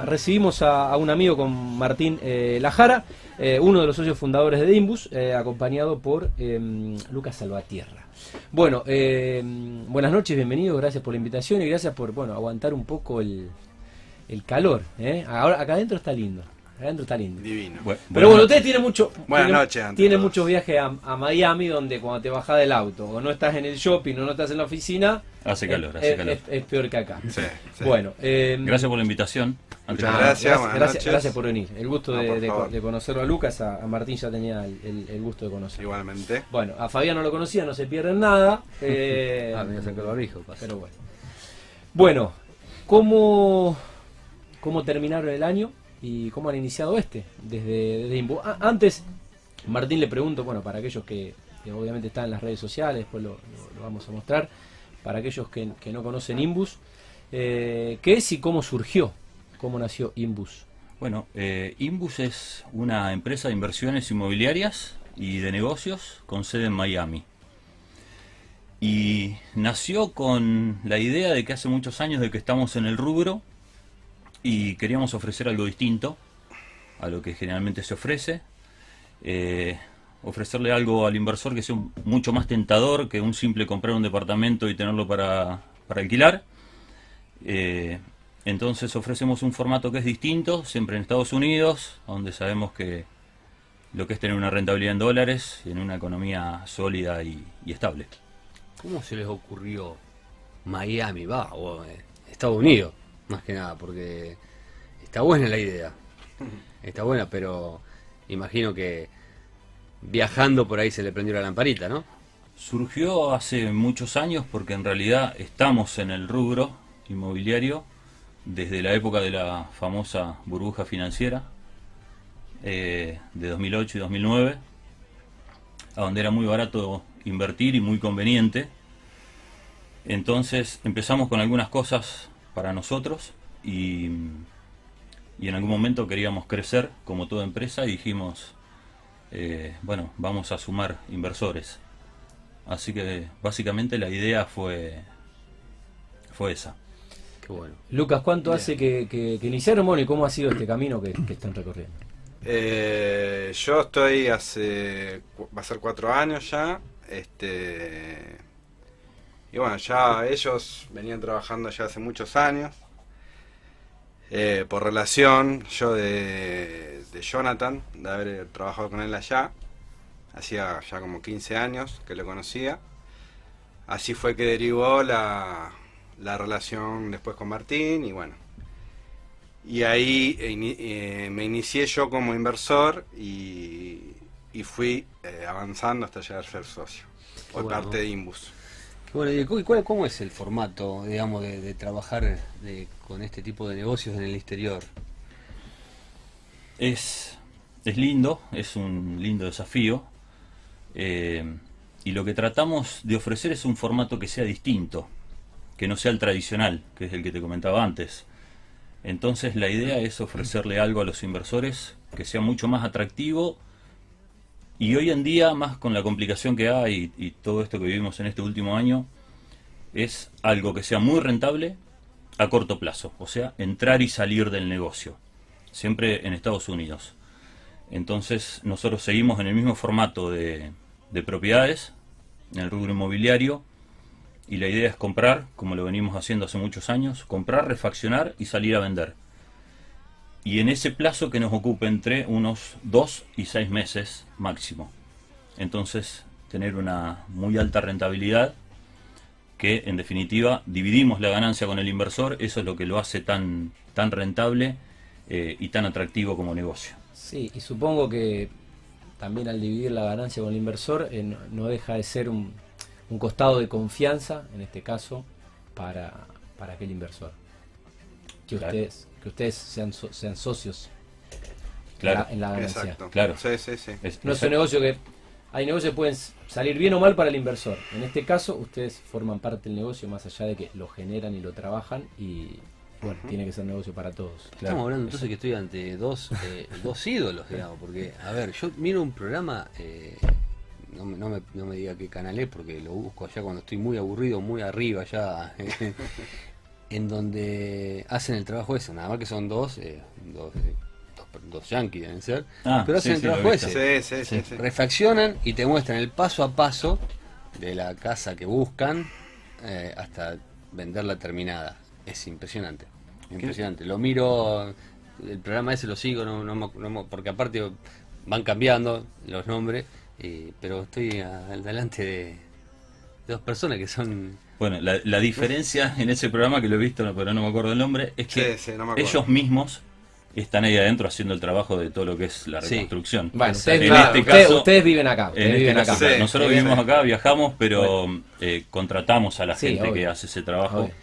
Recibimos a, un amigo con Martín eh, Lajara, eh, uno de los socios fundadores de Dimbus, eh, acompañado por em, Lucas Salvatierra. Bueno, em, buenas noches, bienvenido, gracias por la invitación y gracias por bueno aguantar un poco el, el calor. Ahora acá adentro está lindo. Adentro está lindo. Divino. Pero bueno, usted tiene mucho. Buenas tiene, noches, Tiene muchos viajes a, Miami donde cuando te bajas del auto o no estás en el shopping o no estás en la oficina. Hace calor, hace calor. Es, peor que acá. Sí, Bueno. Em, gracias por la invitación. Muchas gracias, gracias, gracias, por venir. El gusto de, conocerlo a Lucas, a, Martín ya tenía el, gusto de conocerlo. Igualmente. Bueno, a Fabián no lo conocía, no se pierden nada. Eh, ah, me sacó el Pero bueno. Bueno, ¿cómo, ¿cómo terminaron el año y cómo han iniciado este? Desde, desde Antes, Martín le pregunto, bueno, para aquellos que, obviamente están en las redes sociales, después lo, vamos a mostrar, para aquellos que, no conocen Imbus, eh, ¿qué es y cómo surgió? ¿Cómo nació Imbus? Bueno, eh, Imbus es una empresa de inversiones inmobiliarias y de negocios con sede en Miami. Y nació con la idea de que hace muchos años de que estamos en el rubro y queríamos ofrecer algo distinto a lo que generalmente se ofrece. Eh, ofrecerle algo al inversor que sea mucho más tentador que un simple comprar un departamento y tenerlo para, alquilar. Eh, entonces ofrecemos un formato que es distinto, siempre en Estados Unidos, donde sabemos que lo que es tener una rentabilidad en dólares y en una economía sólida y, estable. ¿Cómo se les ocurrió Miami, va, o eh, Estados Unidos, más que nada? Porque está buena la idea, está buena, pero imagino que viajando por ahí se le prendió la lamparita, ¿no? Surgió hace muchos años porque en realidad estamos en el rubro inmobiliario desde la época de la famosa burbuja financiera eh, de 2008 y 2009, a donde era muy barato invertir y muy conveniente. Entonces empezamos con algunas cosas para nosotros y, y en algún momento queríamos crecer como toda empresa y dijimos, eh, bueno, vamos a sumar inversores. Así que básicamente la idea fue, fue esa. Lucas, ¿cuánto hace que, que, iniciaron y cómo ha sido este camino que, están recorriendo? Eh, yo estoy hace, va a ser cuatro años ya, este, y bueno, ya ellos venían trabajando ya hace muchos años, eh, por relación, yo de, de Jonathan, de haber trabajado con él allá, hacía ya como 15 años que lo conocía, así fue que derivó la, la relación después con Martín y bueno. Y ahí eh, me inicié yo como inversor y, fui eh, avanzando hasta llegar a ser socio por parte de Imbus. ¿Y cuál, cómo es el formato, digamos, de, trabajar con este tipo de negocios en el exterior? Es, es lindo, es un lindo desafío. Eh, y lo que tratamos de ofrecer es un formato que sea distinto que no sea el tradicional, que es el que te comentaba antes. Entonces la idea es ofrecerle algo a los inversores que sea mucho más atractivo y hoy en día, más con la complicación que hay y, todo esto que vivimos en este último año, es algo que sea muy rentable a corto plazo, o sea, entrar y salir del negocio, siempre en Estados Unidos. Entonces nosotros seguimos en el mismo formato de, de propiedades, en el rubro inmobiliario, y la idea es comprar, como lo venimos haciendo hace muchos años, comprar, refaccionar y salir a vender. Y en ese plazo que nos ocupe entre unos 2 y 6 meses máximo. Entonces, tener una muy alta rentabilidad que en definitiva dividimos la ganancia con el inversor, eso es lo que lo hace tan, tan rentable eh, y tan atractivo como negocio. Sí, y supongo que también al dividir la ganancia con el inversor eh, no deja de ser un, un costado de confianza, en este caso, para, para aquel inversor. Que ustedes, que ustedes sean, sean socios claro. en, la, ganancia. Claro. Sí, sí, sí. no es un negocio que. Hay negocios que pueden salir bien o mal para el inversor. En este caso, ustedes forman parte del negocio más allá de que lo generan y lo trabajan y, bueno, tiene que ser negocio para todos. Estamos hablando entonces que estoy ante dos, eh, dos ídolos, digamos, porque, a ver, yo miro un programa eh, no, no, me, no me diga qué canal es porque lo busco allá cuando estoy muy aburrido, muy arriba ya. En donde hacen el trabajo ese, nada más que son dos, eh, dos, eh, dos, dos yankees deben ser, Ah, pero sí, hacen sí, el trabajo visto. ese. Sí, sí, sí. sí. Refaccionan y te muestran el paso a paso de la casa que buscan eh, hasta venderla terminada. Es impresionante, impresionante. Lo miro, el programa ese lo sigo, no, no no porque aparte van cambiando los nombres, y- pero estoy al delante de, de dos personas que son... Bueno, la, la diferencia en ese programa que lo he visto, pero no me acuerdo el nombre, es que Sí, sí, no me acuerdo. ellos mismos están ahí adentro haciendo el trabajo de todo lo que es la Sí. reconstrucción. Bueno, En este ustedes- caso- ustedes viven acá. En Ustedes este viven caso, acá. nosotros sí, vivimos sí. acá, viajamos, pero eh, contratamos a la Sí, gente obvio. que hace ese trabajo. Obvio.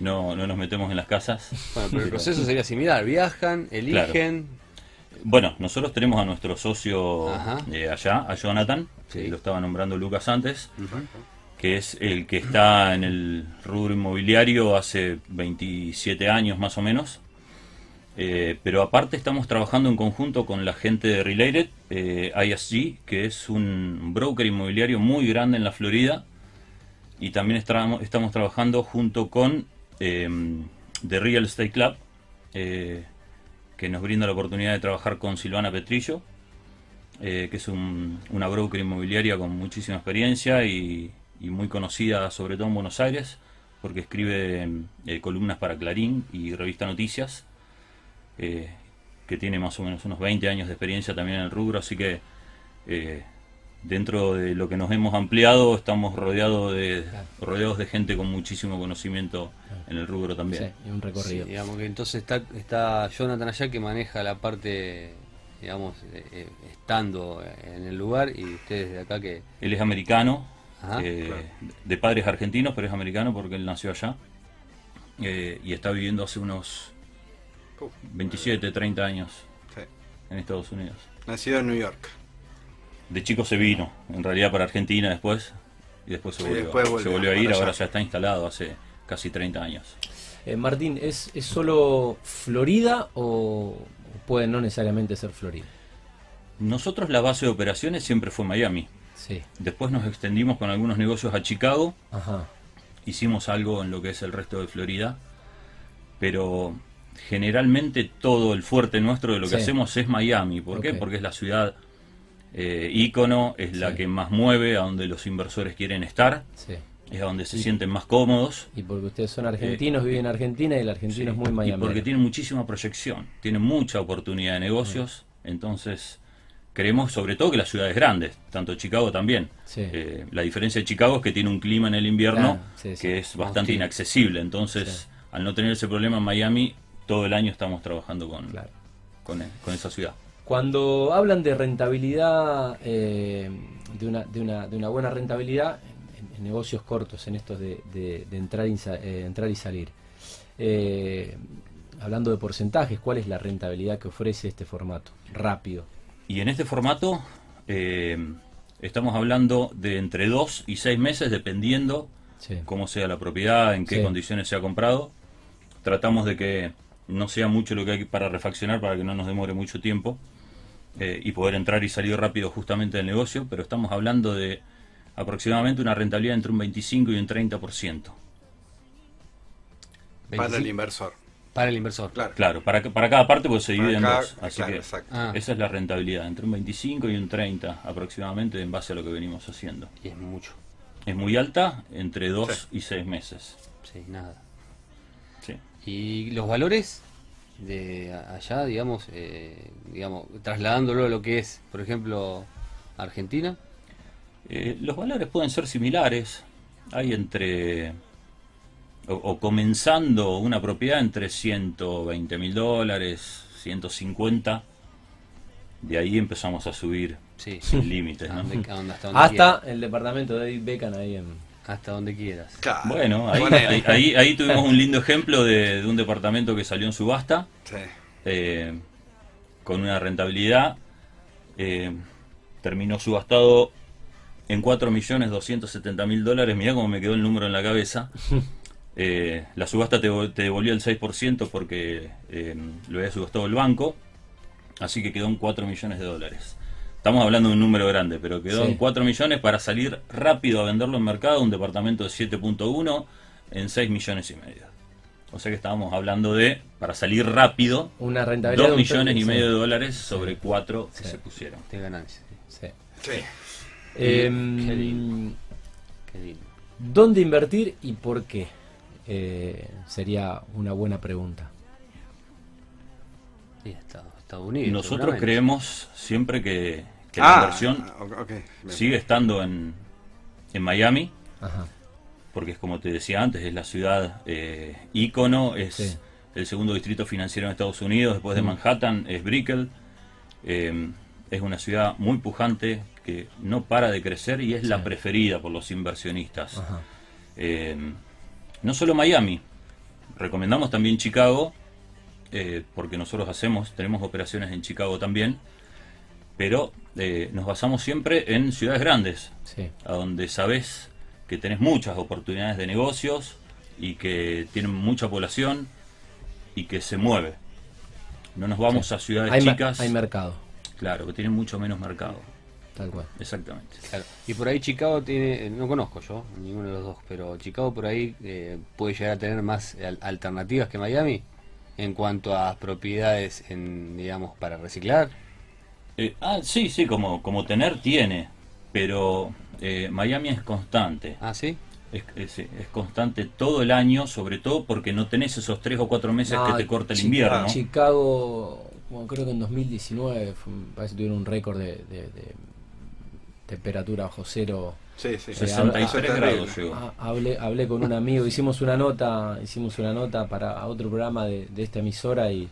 No, no nos metemos en las casas. Bueno, pero el proceso sería similar, viajan, eligen, Bueno, nosotros tenemos a nuestro socio eh, allá, a Jonathan, Sí. que lo estaba nombrando Lucas antes, que es el que está en el rubro inmobiliario hace 27 años más o menos. Eh, pero aparte estamos trabajando en conjunto con la gente de Related, eh, ISG, que es un broker inmobiliario muy grande en la Florida. Y también estamos, trabajando junto con eh, The Real Estate Club, eh, que nos brinda la oportunidad de trabajar con Silvana Petrillo, eh, que es un- una broker inmobiliaria con muchísima experiencia y, y muy conocida sobre todo en Buenos Aires, porque escribe eh, columnas para Clarín y Revista Noticias, eh, que tiene más o menos unos 20 años de experiencia también en el rubro, así que eh, dentro de lo que nos hemos ampliado estamos rodeados de, Claro. rodeados de gente con muchísimo conocimiento en el rubro también. Sí, y un recorrido. Sí, digamos que entonces está, está Jonathan allá que maneja la parte, digamos, eh, eh, estando en el lugar y ustedes de acá que... Él es americano, Ajá. eh, Claro. de padres argentinos, pero es americano porque él nació allá. eh, y está viviendo hace unos Uf, 27, 30 años sí. en Estados Unidos. Nacido en New York. De chico se vino, en realidad para Argentina después, y después se Sí, volvió, después volvió se volvió a ir, ahora ya está instalado hace casi 30 años. Eh, Martín, ¿es, ¿es solo Florida o puede no necesariamente ser Florida? Nosotros la base de operaciones siempre fue Miami. Sí. Después nos extendimos con algunos negocios a Chicago, Ajá. hicimos algo en lo que es el resto de Florida, pero generalmente todo el fuerte nuestro de lo que Sí. hacemos es Miami. ¿Por qué? Porque es la ciudad eh, ícono, es la Sí. que más mueve, a donde los inversores quieren estar, Sí. es a donde se Y- sienten más cómodos. Y porque ustedes son argentinos, viven en Argentina y el argentino es muy y Miami. porque tiene muchísima proyección, tiene mucha oportunidad de negocios, entonces creemos sobre todo que las ciudades grandes, tanto Chicago también. Sí. Eh, la diferencia de Chicago es que tiene un clima en el invierno Claro, que es bastante inaccesible, entonces al no tener ese problema en Miami, todo el año estamos trabajando con, Claro. con, con esa ciudad. Cuando hablan de rentabilidad, eh, de, una, de, una, de una buena rentabilidad en, en negocios cortos, en estos de, de- entrar, y eh, entrar y salir, eh, hablando de porcentajes, ¿cuál es la rentabilidad que ofrece este formato? Rápido. Y en este formato eh, estamos hablando de entre 2 y 6 meses, dependiendo Sí. cómo sea la propiedad, en qué Sí. condiciones se ha comprado. Tratamos de que no sea mucho lo que hay para refaccionar para que no nos demore mucho tiempo eh, y poder entrar y salir rápido justamente del negocio, pero estamos hablando de aproximadamente una rentabilidad entre un 25 y un 30%. Para el 25 inversor. Para el inversor. Claro. Claro, para, para cada parte pues se divide en dos. Así claro, que exacto. Ah, esa es la rentabilidad, entre un 25 y un 30 aproximadamente en base a lo que venimos haciendo. y es mucho. Es muy alta, entre 2 Sí. y 6 meses. Sí, nada. Sí. Y los valores de allá, digamos, eh, digamos, trasladándolo a lo que es, por ejemplo, Argentina. Eh, los valores pueden ser similares. Hay entre. O, o comenzando una propiedad entre 120 mil dólares, 150. De ahí empezamos a subir Sí, sin límites. hasta donde Hasta quieras. el departamento de David Beckham ahí en... Hasta donde quieras. Claro. Bueno, ahí, ahí, ahí- ahí tuvimos un lindo ejemplo de, de un departamento que salió en subasta. Sí. eh, con una rentabilidad. eh, terminó subastado en 4.270.000 dólares. Mirá cómo me quedó el número en la cabeza. Eh, la subasta te, vo- te devolvió el 6% porque eh, lo había subastado el banco. Así que quedó en 4 millones de dólares. Estamos hablando de un número grande, pero quedó Sí. en 4 millones para salir rápido a venderlo en mercado. Un departamento de 7.1 en 6 millones y medio. O sea que estábamos hablando de, para salir rápido, Una rentabilidad de dos un millones y medio de dólares sobre cuatro que Sí. se pusieron. De ganancia. Sí. Sí. Em, Qué lindo. Qué lindo. ¿Dónde invertir y por qué? Eh, sería una buena pregunta. Sí, está, Estados Unidos. Nosotros creemos siempre que, que la Ah, inversión sigue estando en, en Miami, Ajá. porque es como te decía antes, es la ciudad eh, ícono, es Sí. el segundo distrito financiero en Estados Unidos, después de Mm. Manhattan es Brickell, eh, es una ciudad muy pujante que no para de crecer y es la preferida por los inversionistas. Ajá. Eh, no solo Miami, recomendamos también Chicago, eh, porque nosotros hacemos, tenemos operaciones en Chicago también, pero eh, nos basamos siempre en ciudades grandes, Sí. a donde sabes que tenés muchas oportunidades de negocios y que tienen mucha población y que se mueve. No nos vamos Sí. a ciudades Hay, chicas, hay mercado, claro, que tienen mucho menos mercado. Tal cual. Exactamente. Claro. Y por ahí Chicago tiene, no conozco yo, ninguno de los dos, pero Chicago por ahí eh, puede llegar a tener más al- alternativas que Miami en cuanto a propiedades, en, digamos, para reciclar. Eh, ah, sí, sí, como, como tener tiene, pero eh, Miami es constante. Ah, sí. Es, es- es constante todo el año, sobre todo porque no tenés esos tres o cuatro meses No, que te corta el invierno. Chicago, bueno, creo que en 2019 fue parece que tuvieron un récord de, de- de temperatura bajo cero. Sí, sí. Sí, 63 Eso es grados llegó. Hablé, hablé con un amigo, hicimos una nota, hicimos una nota para otro programa de, de esta emisora y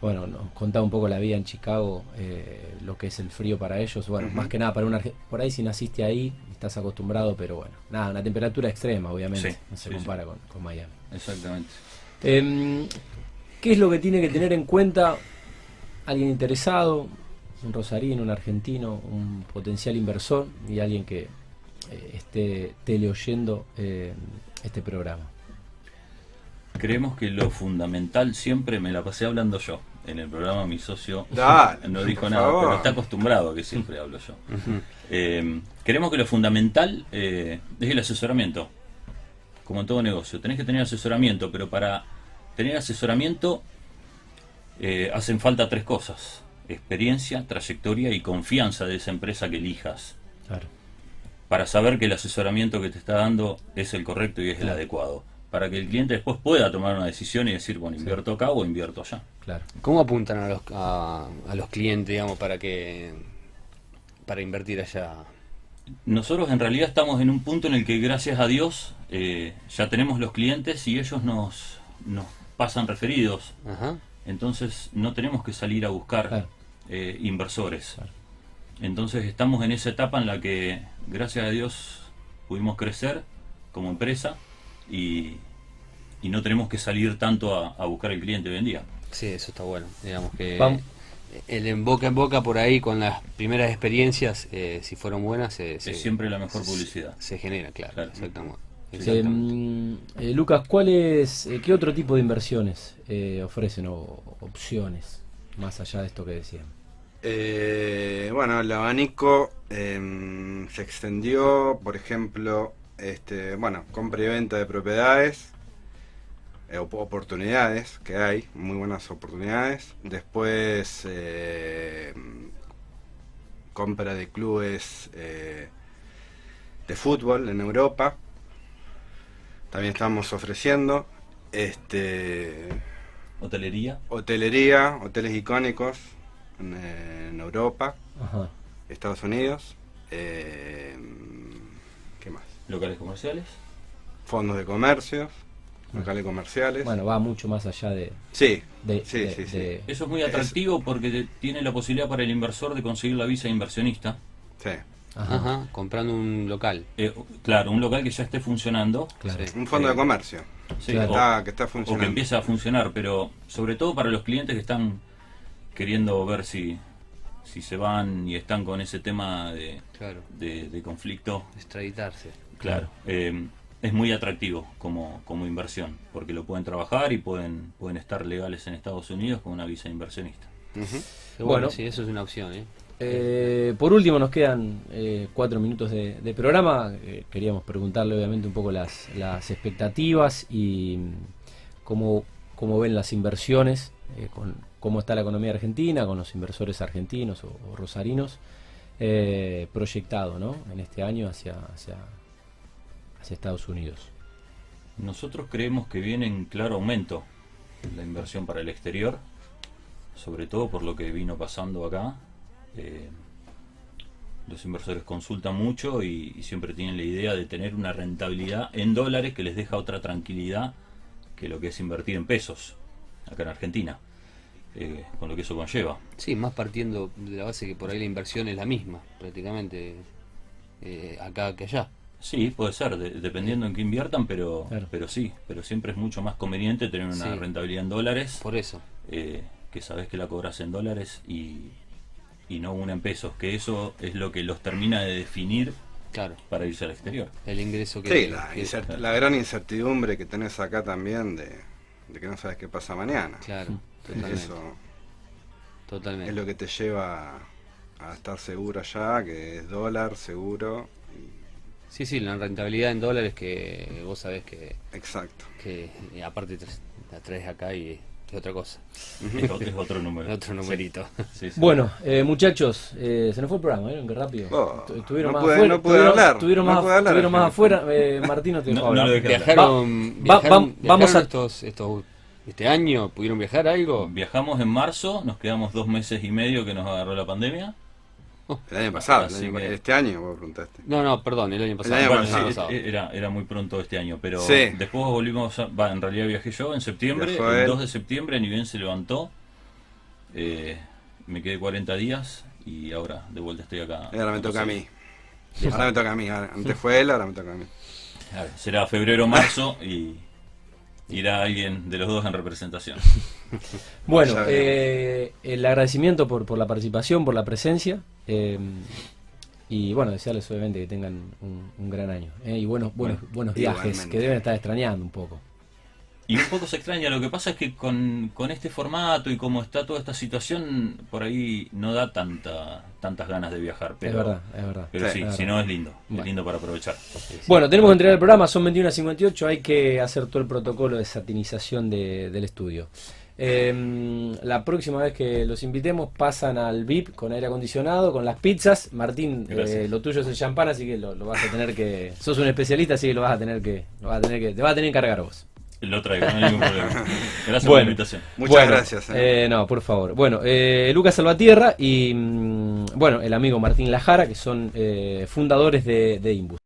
bueno, nos contaba un poco la vida en Chicago, eh, lo que es el frío para ellos. Bueno, más que nada para un por ahí si naciste ahí, estás acostumbrado, pero bueno, nada, una temperatura extrema, obviamente, Sí, no se sí, compara Con, con Miami. Exactamente. Em, ¿Qué es lo que tiene que tener en cuenta alguien interesado, un rosarino, un argentino, un potencial inversor y alguien que eh, esté teleoyendo eh, este programa? Creemos que lo fundamental siempre me la pasé hablando yo. En el programa mi socio Dale, no dijo nada, favor. pero está acostumbrado a que siempre hablo yo. Eh, creemos que lo fundamental eh, es el asesoramiento. Como en todo negocio, tenés que tener asesoramiento, pero para tener asesoramiento eh, hacen falta tres cosas. Experiencia, trayectoria y confianza de esa empresa que elijas. Claro. Para saber que el asesoramiento que te está dando es el correcto y es el adecuado. Para que el cliente después pueda tomar una decisión y decir, bueno, invierto acá o invierto allá. Claro. ¿Cómo apuntan a los, a, a los clientes, digamos, para que para invertir allá? Nosotros en realidad estamos en un punto en el que gracias a Dios eh, ya tenemos los clientes y ellos nos, nos pasan referidos. Ajá. Entonces no tenemos que salir a buscar Claro. Eh, inversores. Entonces estamos en esa etapa en la que gracias a Dios pudimos crecer como empresa y, y no tenemos que salir tanto a, a buscar el cliente hoy en día. Sí, eso está bueno. Digamos que Vamos. el en boca en boca por ahí con las primeras experiencias, eh, si fueron buenas, se, se- es siempre la mejor se- publicidad. Se, genera, claro. Claro. Exactamente. Eh, Exactamente. mm, eh, Lucas, ¿cuáles, eh, ¿qué otro tipo de inversiones eh, ofrecen o opciones más allá de esto que decían? Eh, bueno, el abanico em, se extendió, por ejemplo, este, bueno, compra y venta de propiedades, eh, op- oportunidades que hay, muy buenas oportunidades. Después, eh, compra de clubes eh, de fútbol en Europa. También estamos ofreciendo este Hotelería. hotelería, hoteles icónicos en, eh, en Europa, Ajá. Estados Unidos. eh, ¿Qué más? Locales comerciales. Fondos de comercio, locales comerciales. Bueno, va mucho más allá de... sí, de- sí, de- sí, sí. de- Eso es muy Es- atractivo porque te- tiene la posibilidad para el inversor de conseguir la visa de inversionista. sí. Ajá. Ajá, comprando un local. Eh, claro, un local que ya esté funcionando. Claro. Sí. Un fondo Eh, de comercio. sí, Claro. o- Está- que está o que funcionando. empiece a funcionar, pero sobre todo para los clientes que están queriendo ver si, si se van y están con ese tema de, Claro. de- de conflicto. Extraditarse. Claro, eh, es muy atractivo como, como inversión, porque lo pueden trabajar y pueden, pueden estar legales en Estados Unidos con una visa de inversionista. Bueno. bueno, sí, eso es una opción, ¿eh? Eh, por último, nos quedan eh, cuatro minutos de, de programa. Eh, queríamos preguntarle, obviamente, un poco las, las expectativas y mm, cómo, cómo ven las inversiones, eh, con cómo está la economía argentina, con los inversores argentinos o, rosarinos, eh, proyectado ¿no? en este año hacia, hacia, hacia Estados Unidos. Nosotros creemos que viene en claro aumento la inversión para el exterior, sobre todo por lo que vino pasando acá. Eh, los inversores consultan mucho y siempre tienen la idea de tener una rentabilidad en dólares que les deja otra tranquilidad que lo que es invertir en pesos acá en Argentina, eh, con lo que eso conlleva. Sí, más partiendo de la base que por ahí la inversión es la misma, prácticamente, eh, acá que allá. Sí, puede ser, de- dependiendo en qué inviertan, pero, Claro. pero sí, pero siempre es mucho más conveniente tener una Sí. rentabilidad en dólares, Por eso. eh, que sabes que la cobras en dólares y, y no una en pesos, que eso es lo que los termina de definir Claro, para irse al exterior. el ingreso que... Sí, la, que- incert- la gran incertidumbre que tenés acá también de, de que no sabes qué pasa mañana. Claro, totalmente. Eso totalmente. es lo que te lleva a estar seguro allá, que es dólar seguro. Sí, sí, la rentabilidad en dólares que vos sabés que, Exacto. que eh, aparte la traes acá y es otra cosa, Es, otro número. otro numerito. Sí, sí. Bueno, eh, muchachos, eh, se nos fue el programa, ¿vieron qué rápido? Oh, Tu- estuvieron no más pude- afuera, no pude estuvieron- hablar, estuvieron no más, pude hablar, estuvieron más Ángel. afuera. Eh, Martín no te dejó No, hablar. no lo dejé hablar. ¿Viajaron, Va- va- viajaron- vamos viajaron a- estos, estos, este año? ¿Pudieron viajar algo? Viajamos en marzo, nos quedamos dos meses y medio que nos agarró la pandemia. El año pasado, el año- que- este año vos preguntaste. No, no, perdón, el año pasado. año Bueno, pasado. sí, pasado. e- era, era muy pronto este año, pero Sí. después volvimos, a- va, en realidad viajé yo en septiembre, Viajó el él. 2 de septiembre, ni bien se levantó, eh, me quedé 40 días y ahora de vuelta estoy acá. Y ahora me toca a mí. Sí. Ahora me toca a mí. ahora- Antes fue él, ahora me toca a mí. A ver, será febrero marzo y irá alguien de los dos en representación. Bueno, eh, el agradecimiento por, por la participación, por la presencia. eh, y bueno, desearles obviamente que tengan un, un gran año. eh, y buenos, buenos, buenos viajes igualmente. que deben estar extrañando un poco. Y un poco se extraña, lo que pasa es que con, con este formato y como está toda esta situación, por ahí no da tanta tantas ganas de viajar. Pero, es verdad, es verdad. Pero Sí, si no es lindo, Bueno. es lindo para aprovechar. Bueno, tenemos que entregar el programa, son 21.58, hay que hacer todo el protocolo de satinización de- del estudio. Eh, la próxima vez que los invitemos pasan al VIP con aire acondicionado, con las pizzas. Martín, eh, lo tuyo es el champán, así que lo, lo vas a tener que... Sos un especialista, así que lo vas a tener que... Lo vas a tener que te vas a tener que encargar vos. Lo traigo, no hay ningún problema. Gracias por Bueno. la invitación. Muchas Bueno, gracias. eh. eh, no, por favor. Bueno, eh, Lucas Salvatierra y mm, bueno, el amigo Martín Lajara, que son eh, fundadores de, de Imbus.